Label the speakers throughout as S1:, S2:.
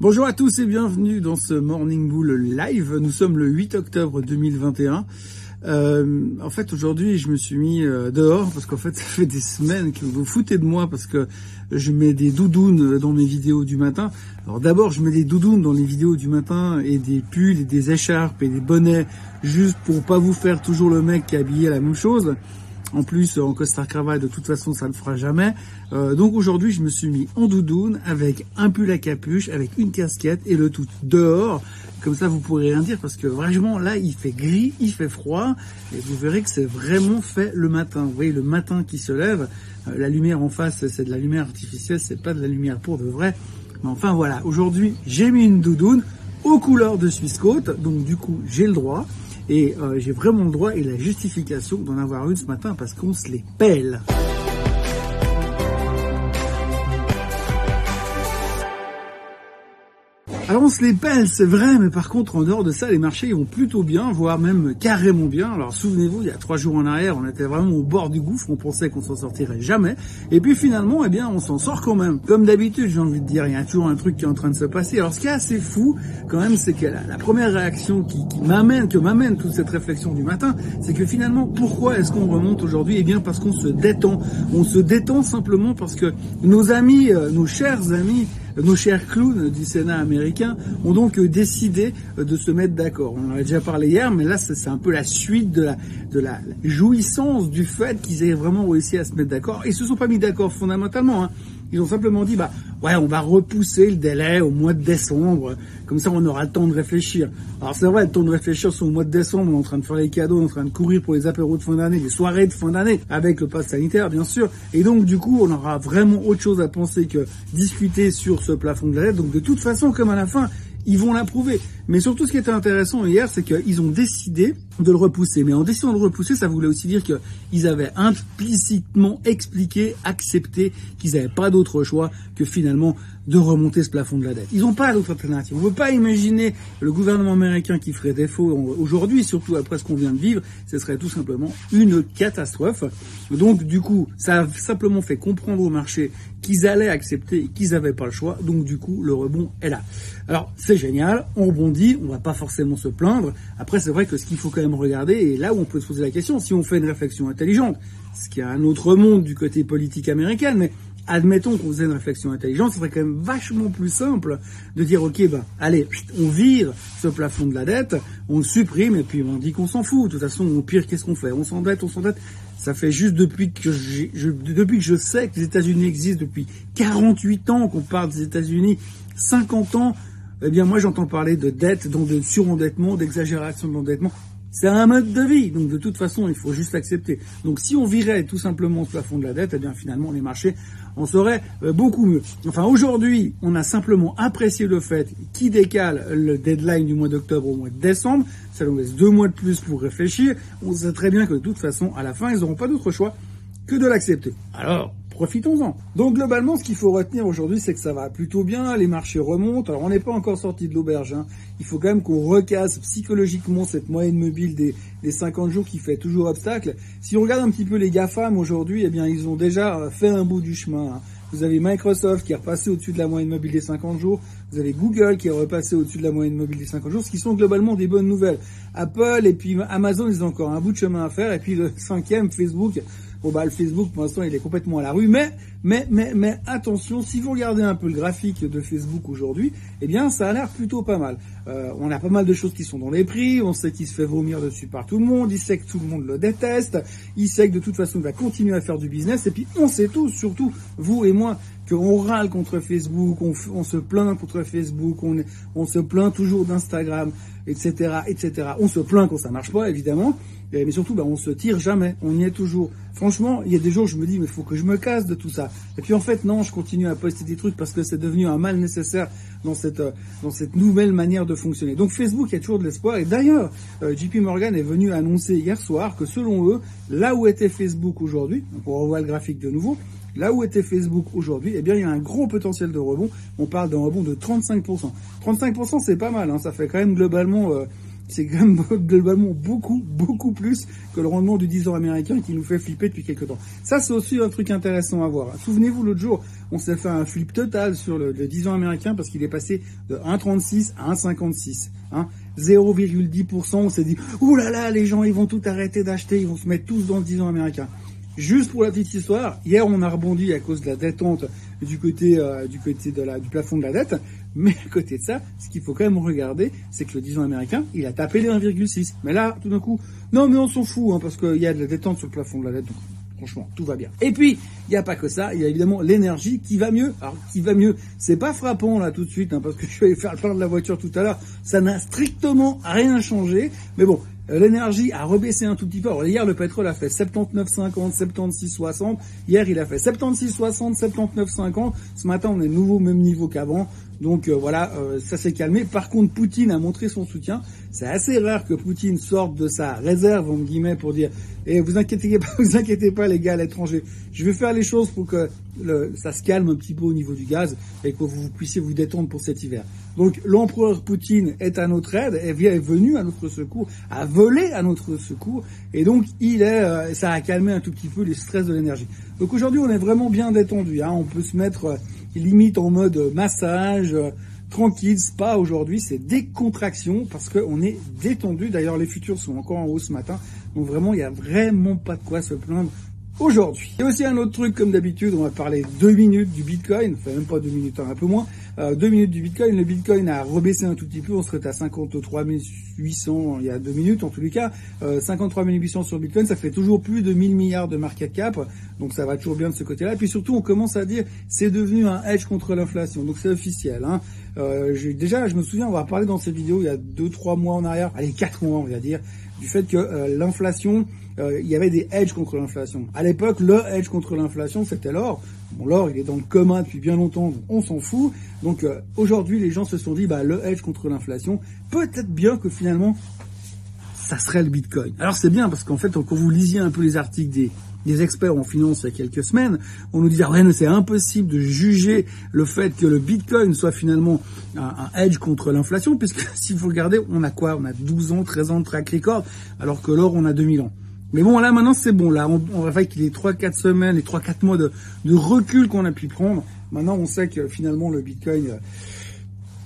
S1: Bonjour à tous et bienvenue dans ce Morning Bull live. Nous sommes le 8 octobre 2021. Euh, en fait, aujourd'hui, je me suis mis euh, dehors parce qu'en fait, ça fait des semaines que vous foutez de moi parce que je mets des doudounes dans mes vidéos du matin. Alors d'abord, je mets des doudounes dans les vidéos du matin et des pulls et des écharpes et des bonnets juste pour pas vous faire toujours le mec qui est habillé à la même chose. En plus, en costard cravate, de toute façon, ça ne fera jamais. Euh, donc aujourd'hui, je me suis mis en doudoune avec un pull à capuche, avec une casquette et le tout dehors. Comme ça, vous pourrez rien dire parce que vraiment, là, il fait gris, il fait froid et vous verrez que c'est vraiment fait le matin. Vous voyez, le matin qui se lève, euh, la lumière en face, c'est de la lumière artificielle, c'est pas de la lumière pour de vrai. Mais enfin, voilà. Aujourd'hui, j'ai mis une doudoune aux couleurs de Swissquote, donc du coup, j'ai le droit. Et euh, j'ai vraiment le droit et la justification d'en avoir une ce matin parce qu'on se les pèle. Alors on se les pèle, c'est vrai, mais par contre en dehors de ça, les marchés vont plutôt bien, voire même carrément bien. Alors souvenez-vous, il y a trois jours en arrière, on était vraiment au bord du gouffre, on pensait qu'on s'en sortirait jamais, et puis finalement, eh bien, on s'en sort quand même. Comme d'habitude, j'ai envie de dire, il y a toujours un truc qui est en train de se passer. Alors ce qui est assez fou, quand même, c'est que la, première réaction qui, qui m'amène, que m'amène toute cette réflexion du matin, c'est que finalement, pourquoi est-ce qu'on remonte aujourd'hui? Eh bien, parce qu'on se détend. On se détend simplement parce que nos amis, euh, nos chers amis, nos chers clowns du Sénat américain ont donc décidé de se mettre d'accord. On en a déjà parlé hier, mais là, c'est un peu la suite de la, de la jouissance du fait qu'ils aient vraiment réussi à se mettre d'accord. Ils se sont pas mis d'accord fondamentalement. Hein. Ils ont simplement dit, bah ouais, on va repousser le délai au mois de décembre, comme ça on aura le temps de réfléchir. Alors c'est vrai, le temps de réfléchir, c'est au mois de décembre, on est en train de faire les cadeaux, on est en train de courir pour les apéros de fin d'année, les soirées de fin d'année, avec le pass sanitaire bien sûr. Et donc du coup, on aura vraiment autre chose à penser que discuter sur ce plafond de la dette. Donc de toute façon, comme à la fin, ils vont l'approuver. Mais surtout, ce qui était intéressant hier, c'est qu'ils ont décidé de le repousser. Mais en décidant de le repousser, ça voulait aussi dire qu'ils avaient implicitement expliqué, accepté qu'ils n'avaient pas d'autre choix que finalement de remonter ce plafond de la dette. Ils n'ont pas d'autre alternative. On ne peut pas imaginer le gouvernement américain qui ferait défaut aujourd'hui, surtout après ce qu'on vient de vivre. Ce serait tout simplement une catastrophe. Donc, du coup, ça a simplement fait comprendre au marché qu'ils allaient accepter, qu'ils n'avaient pas le choix. Donc, du coup, le rebond est là. Alors, c'est génial. On rebondit. On va pas forcément se plaindre. Après, c'est vrai que ce qu'il faut quand même regarder, et là où on peut se poser la question, si on fait une réflexion intelligente, ce qui a un autre monde du côté politique américain, mais admettons qu'on faisait une réflexion intelligente, ce serait quand même vachement plus simple de dire, ok, ben, allez, on vire ce plafond de la dette, on le supprime, et puis on dit qu'on s'en fout. De toute façon, au pire, qu'est-ce qu'on fait? On s'endette, on s'endette. Ça fait juste depuis que je, depuis que je sais que les États-Unis existent, depuis 48 ans qu'on parle des États-Unis, 50 ans, eh bien, moi, j'entends parler de dette, donc de surendettement, d'exagération de l'endettement. C'est un mode de vie, donc de toute façon, il faut juste accepter. Donc si on virait tout simplement ce plafond de la dette, eh bien finalement les marchés en seraient euh, beaucoup mieux. Enfin aujourd'hui, on a simplement apprécié le fait qu'ils décale le deadline du mois d'octobre au mois de décembre. Ça nous laisse deux mois de plus pour réfléchir. On sait très bien que de toute façon, à la fin, ils n'auront pas d'autre choix que de l'accepter. Alors, profitons-en. Donc globalement, ce qu'il faut retenir aujourd'hui, c'est que ça va plutôt bien, les marchés remontent. Alors on n'est pas encore sorti de l'auberge. Hein. Il faut quand même qu'on recasse psychologiquement cette moyenne mobile des, des 50 jours qui fait toujours obstacle. Si on regarde un petit peu les GAFAM aujourd'hui, eh bien ils ont déjà fait un bout du chemin. Hein. Vous avez Microsoft qui est repassé au-dessus de la moyenne mobile des 50 jours. Vous avez Google qui est repassé au-dessus de la moyenne mobile des 50 jours, ce qui sont globalement des bonnes nouvelles. Apple et puis Amazon, ils ont encore un bout de chemin à faire. Et puis le cinquième, Facebook, Bon bah le Facebook pour l'instant il est complètement à la rue, mais mais mais mais attention, si vous regardez un peu le graphique de Facebook aujourd'hui, eh bien ça a l'air plutôt pas mal. Euh, on a pas mal de choses qui sont dans les prix, on sait qu'il se fait vomir dessus par tout le monde, il sait que tout le monde le déteste, il sait que de toute façon il va continuer à faire du business, et puis on sait tous, surtout vous et moi, qu'on râle contre Facebook, on, se plaint contre Facebook, on, se plaint toujours d'Instagram, etc., etc. On se plaint quand ça marche pas, évidemment mais surtout, bah, on se tire jamais, on y est toujours. Franchement, il y a des jours où je me dis, mais faut que je me casse de tout ça. Et puis en fait, non, je continue à poster des trucs parce que c'est devenu un mal nécessaire dans cette euh, dans cette nouvelle manière de fonctionner. Donc Facebook, il y a toujours de l'espoir. Et d'ailleurs, euh, JP Morgan est venu annoncer hier soir que selon eux, là où était Facebook aujourd'hui, on revoit le graphique de nouveau, là où était Facebook aujourd'hui, eh bien, il y a un gros potentiel de rebond. On parle d'un rebond de 35%. 35%, c'est pas mal, hein. ça fait quand même globalement... Euh, c'est quand même globalement beaucoup, beaucoup plus que le rendement du 10 ans américain qui nous fait flipper depuis quelques temps. Ça, c'est aussi un truc intéressant à voir. Souvenez-vous, l'autre jour, on s'est fait un flip total sur le, 10 ans américain parce qu'il est passé de 1,36 à 1,56. Hein. 0,10%, on s'est dit, ouh là là, les gens, ils vont tout arrêter d'acheter, ils vont se mettre tous dans le 10 ans américain. Juste pour la petite histoire, hier on a rebondi à cause de la détente du côté euh, du côté du plafond de la dette, mais à côté de ça, ce qu'il faut quand même regarder, c'est que le 10 ans américain, il a tapé les 1,6. Mais là, tout d'un coup, non mais on s'en fout, hein, parce qu'il y a de la détente sur le plafond de la dette, donc franchement, tout va bien. Et puis, il n'y a pas que ça, il y a évidemment l'énergie qui va mieux. Alors, qui va mieux, c'est pas frappant là tout de suite, hein, parce que je vais faire le plein de la voiture tout à l'heure, ça n'a strictement rien changé, mais bon, euh, l'énergie a rebaissé un tout petit peu. Alors hier, le pétrole a fait 79,50, 76,60. Hier, il a fait 76,60, 79,50. Ce matin, on est nouveau au même niveau qu'avant. Donc euh, voilà, euh, ça s'est calmé. Par contre, Poutine a montré son soutien. C'est assez rare que Poutine sorte de sa réserve, entre guillemets, pour dire "Eh, vous inquiétez pas, vous inquiétez pas, les gars, à l'étranger. Je vais faire les choses pour que le, ça se calme un petit peu au niveau du gaz et que vous puissiez vous détendre pour cet hiver." Donc l'empereur Poutine est à notre aide, est venu à notre secours, a volé à notre secours, et donc il est, euh, ça a calmé un tout petit peu les stress de l'énergie. Donc aujourd'hui, on est vraiment bien détendu. Hein. On peut se mettre limite en mode massage, euh, tranquille, spa aujourd'hui, c'est décontraction parce qu'on est détendu. D'ailleurs, les futurs sont encore en haut ce matin. Donc vraiment, il n'y a vraiment pas de quoi se plaindre aujourd'hui. Il y a aussi un autre truc, comme d'habitude, on va parler deux minutes du Bitcoin, enfin même pas deux minutes, un peu moins. Euh, deux minutes du Bitcoin, le Bitcoin a rebaissé un tout petit peu, on serait à 53 800 il y a deux minutes en tous les cas. Euh, 53 800 sur Bitcoin, ça fait toujours plus de 1000 milliards de market cap, donc ça va toujours bien de ce côté-là. Et puis surtout, on commence à dire c'est devenu un hedge contre l'inflation, donc c'est officiel. Hein. Euh, déjà, je me souviens, on va parler dans cette vidéo il y a deux, trois mois en arrière, allez quatre mois on va dire, du fait que euh, l'inflation euh, il y avait des hedges contre l'inflation. À l'époque, le hedge contre l'inflation, c'était l'or. Bon, l'or, il est dans le commun depuis bien longtemps, on s'en fout. Donc euh, aujourd'hui, les gens se sont dit, bah le hedge contre l'inflation, peut-être bien que finalement, ça serait le Bitcoin. Alors c'est bien parce qu'en fait, quand vous lisiez un peu les articles des, des experts en finance il y a quelques semaines, on nous disait rien, c'est impossible de juger le fait que le Bitcoin soit finalement un, un hedge contre l'inflation, puisque si vous regardez, on a quoi? On a 12 ans, 13 ans de track record, alors que l'or, on a 2000 ans. Mais bon, là, maintenant, c'est bon. Là, on, on va qu'il les 3-4 semaines, les 3-4 mois de, de recul qu'on a pu prendre. Maintenant, on sait que finalement, le Bitcoin, euh,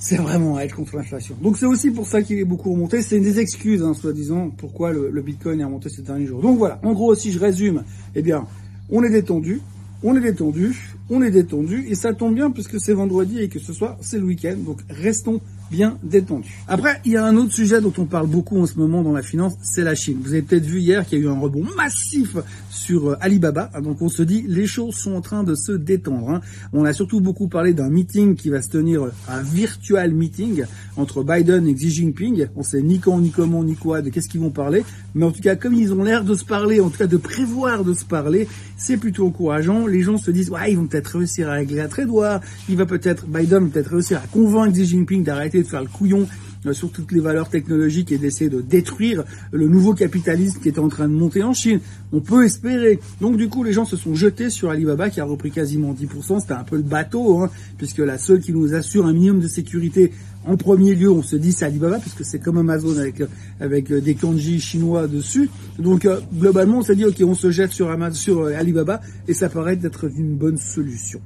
S1: c'est vraiment à être contre l'inflation. Donc, c'est aussi pour ça qu'il est beaucoup remonté. C'est une des excuses, hein, soi-disant, pourquoi le, le, Bitcoin est remonté ces derniers jours. Donc, voilà. En gros, si je résume, eh bien, on est détendu. On est détendu, on est détendu, et ça tombe bien puisque c'est vendredi et que ce soir c'est le week-end, donc restons bien détendu. Après, il y a un autre sujet dont on parle beaucoup en ce moment dans la finance, c'est la Chine. Vous avez peut-être vu hier qu'il y a eu un rebond massif sur euh, Alibaba. Ah, donc on se dit, les choses sont en train de se détendre. Hein. On a surtout beaucoup parlé d'un meeting qui va se tenir, un virtual meeting entre Biden et Xi Jinping. On sait ni quand, ni comment, ni quoi, de qu'est-ce qu'ils vont parler. Mais en tout cas, comme ils ont l'air de se parler, en tout cas de prévoir de se parler, c'est plutôt encourageant. Les gens se disent, ouais, ils vont peut-être réussir à régler à trade-war. Il va peut-être, Biden peut-être réussir à convaincre Xi Jinping d'arrêter de faire le couillon euh, sur toutes les valeurs technologiques et d'essayer de détruire le nouveau capitalisme qui est en train de monter en Chine. On peut espérer. Donc du coup, les gens se sont jetés sur Alibaba qui a repris quasiment 10%. C'était un peu le bateau, hein, puisque la seule qui nous assure un minimum de sécurité en premier lieu, on se dit c'est Alibaba, puisque c'est comme Amazon avec, avec euh, des kanji chinois dessus. Donc euh, globalement, on s'est dit, ok, on se jette sur, sur Alibaba, et ça paraît d'être une bonne solution.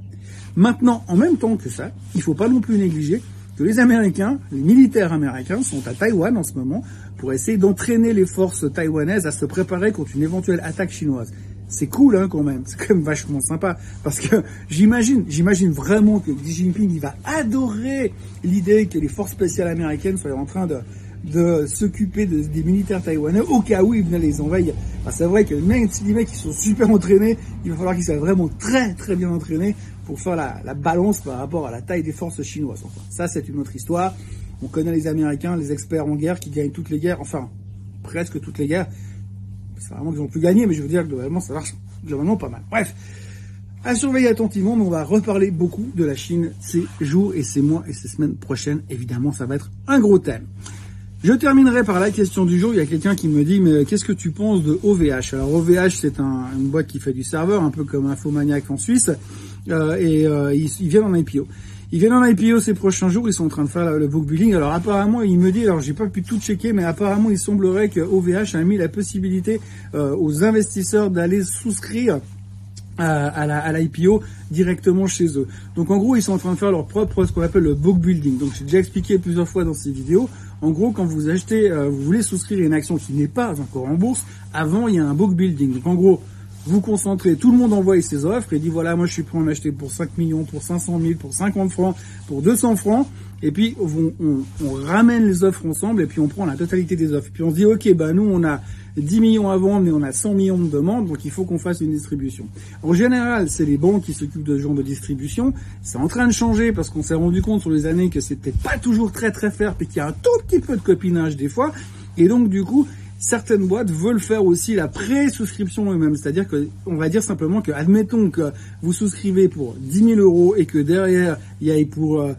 S1: Maintenant, en même temps que ça, il ne faut pas non plus négliger que les Américains, les militaires américains sont à Taïwan en ce moment pour essayer d'entraîner les forces taïwanaises à se préparer contre une éventuelle attaque chinoise. C'est cool hein, quand même, c'est quand même vachement sympa parce que j'imagine, j'imagine vraiment que Xi Jinping il va adorer l'idée que les forces spéciales américaines soient en train de de s'occuper des militaires taïwanais au cas où ils venaient les envahir. c'est vrai que même si les mecs qui sont super entraînés, il va falloir qu'ils soient vraiment très très bien entraînés pour faire la, la, balance par rapport à la taille des forces chinoises. Ça c'est une autre histoire. On connaît les Américains, les experts en guerre qui gagnent toutes les guerres, enfin presque toutes les guerres. C'est vraiment qu'ils ont pu gagner, mais je veux dire globalement ça marche globalement pas mal. Bref. À surveiller attentivement, mais on va reparler beaucoup de la Chine ces jours et ces mois et ces semaines prochaines. Évidemment, ça va être un gros thème. Je terminerai par la question du jour. Il y a quelqu'un qui me dit, mais qu'est-ce que tu penses de OVH Alors OVH, c'est un, une boîte qui fait du serveur, un peu comme Infomaniac en Suisse, euh, et euh, ils, viennent en IPO. Ils viennent en IPO ces prochains jours, ils sont en train de faire le book building. Alors apparemment, il me dit, alors j'ai pas pu tout checker, mais apparemment il semblerait que OVH a mis la possibilité euh, aux investisseurs d'aller souscrire à, la, l'IPO directement chez eux. Donc en gros, ils sont en train de faire leur propre ce qu'on appelle le book building. Donc j'ai déjà expliqué plusieurs fois dans ces vidéos. En gros, quand vous achetez, euh, vous voulez souscrire une action qui n'est pas encore en bourse, avant il y a un book building. Donc en gros, vous concentrez, tout le monde envoie ses offres et dit voilà, moi je suis prêt à en acheter pour 5 millions, pour 500 000, pour 50 francs, pour 200 francs. Et puis on, on, ramène les offres ensemble et puis on prend la totalité des offres. Puis on se dit ok, bah nous on a 10 millions à vendre, mais on a 100 millions de demandes, donc il faut qu'on fasse une distribution. En général, c'est les banques qui s'occupent de ce genre de distribution. C'est en train de changer parce qu'on s'est rendu compte sur les années que c'était pas toujours très très fair, puis qu'il y a un tout petit peu de copinage des fois. Et donc du coup, certaines boîtes veulent faire aussi la pré-souscription eux-mêmes. C'est-à-dire que, on va dire simplement que, admettons que vous souscrivez pour 10 000 euros et que derrière, il y ait pour euh,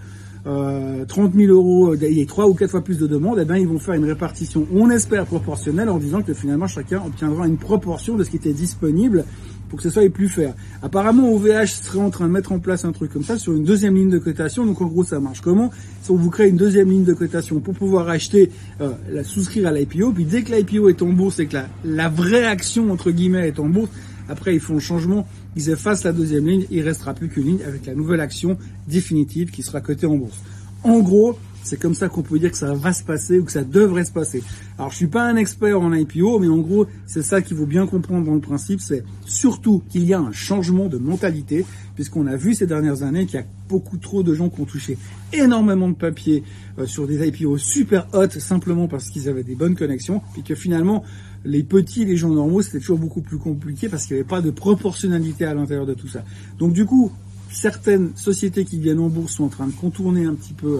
S1: euh, 30 000 euros, il y ait trois ou quatre fois plus de demandes, eh ben, ils vont faire une répartition, on espère, proportionnelle en disant que finalement chacun obtiendra une proportion de ce qui était disponible pour que ce soit plus faire. Apparemment, OVH serait en train de mettre en place un truc comme ça sur une deuxième ligne de cotation. Donc en gros, ça marche comment? Si on vous crée une deuxième ligne de cotation pour pouvoir acheter, euh, la, souscrire à l'IPO, puis dès que l'IPO est en bourse et que la, la vraie action entre guillemets est en bourse, après ils font le changement, ils effacent la deuxième ligne, il restera plus qu'une ligne avec la nouvelle action définitive qui sera cotée en bourse. En gros, c'est comme ça qu'on peut dire que ça va se passer ou que ça devrait se passer. Alors je suis pas un expert en IPO, mais en gros c'est ça qu'il faut bien comprendre dans le principe, c'est surtout qu'il y a un changement de mentalité, puisqu'on a vu ces dernières années qu'il y a beaucoup trop de gens qui ont touché énormément de papier euh, sur des IPO super hautes simplement parce qu'ils avaient des bonnes connexions, et que finalement les petits, les gens normaux, c'était toujours beaucoup plus compliqué parce qu'il n'y avait pas de proportionnalité à l'intérieur de tout ça. Donc du coup, certaines sociétés qui viennent en bourse sont en train de contourner un petit peu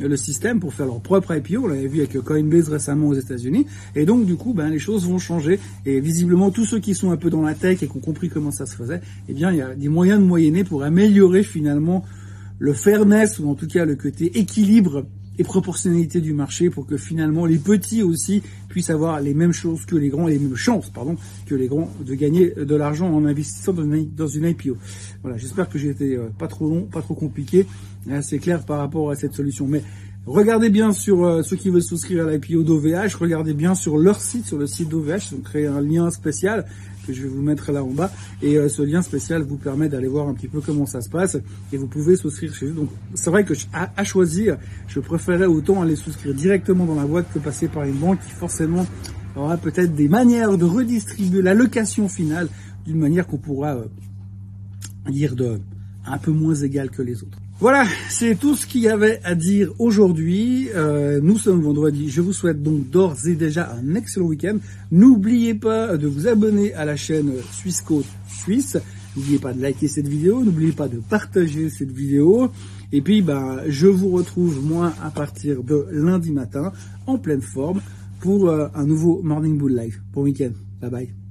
S1: le système pour faire leur propre IPO. On l'avait vu avec Coinbase récemment aux États-Unis. Et donc, du coup, ben, les choses vont changer. Et visiblement, tous ceux qui sont un peu dans la tech et qui ont compris comment ça se faisait, eh bien, il y a des moyens de moyenner pour améliorer finalement le fairness ou en tout cas le côté équilibre et proportionnalité du marché pour que finalement les petits aussi puissent avoir les mêmes choses que les grands, les mêmes chances, pardon, que les grands de gagner de l'argent en investissant dans une, IPO. Voilà, j'espère que j'ai été euh, pas trop long, pas trop compliqué, assez clair par rapport à cette solution. Mais regardez bien sur euh, ceux qui veulent souscrire à l'IPO d'OVH, regardez bien sur leur site, sur le site d'OVH, ils ont créé un lien spécial que je vais vous mettre là en bas. Et euh, ce lien spécial vous permet d'aller voir un petit peu comment ça se passe. Et vous pouvez souscrire chez eux. Donc c'est vrai que à, choisir, je préférerais autant aller souscrire directement dans la boîte que passer par une banque qui forcément aura peut-être des manières de redistribuer la location finale d'une manière qu'on pourra euh, dire de un peu moins égale que les autres. Voilà, c'est tout ce qu'il y avait à dire aujourd'hui. Euh, nous sommes vendredi. Je vous souhaite donc d'ores et déjà un excellent week-end. N'oubliez pas de vous abonner à la chaîne Suisse Côte Suisse. N'oubliez pas de liker cette vidéo. N'oubliez pas de partager cette vidéo. Et puis, bah, je vous retrouve moi à partir de lundi matin en pleine forme pour euh, un nouveau Morning Bull Live. Bon week-end. Bye bye.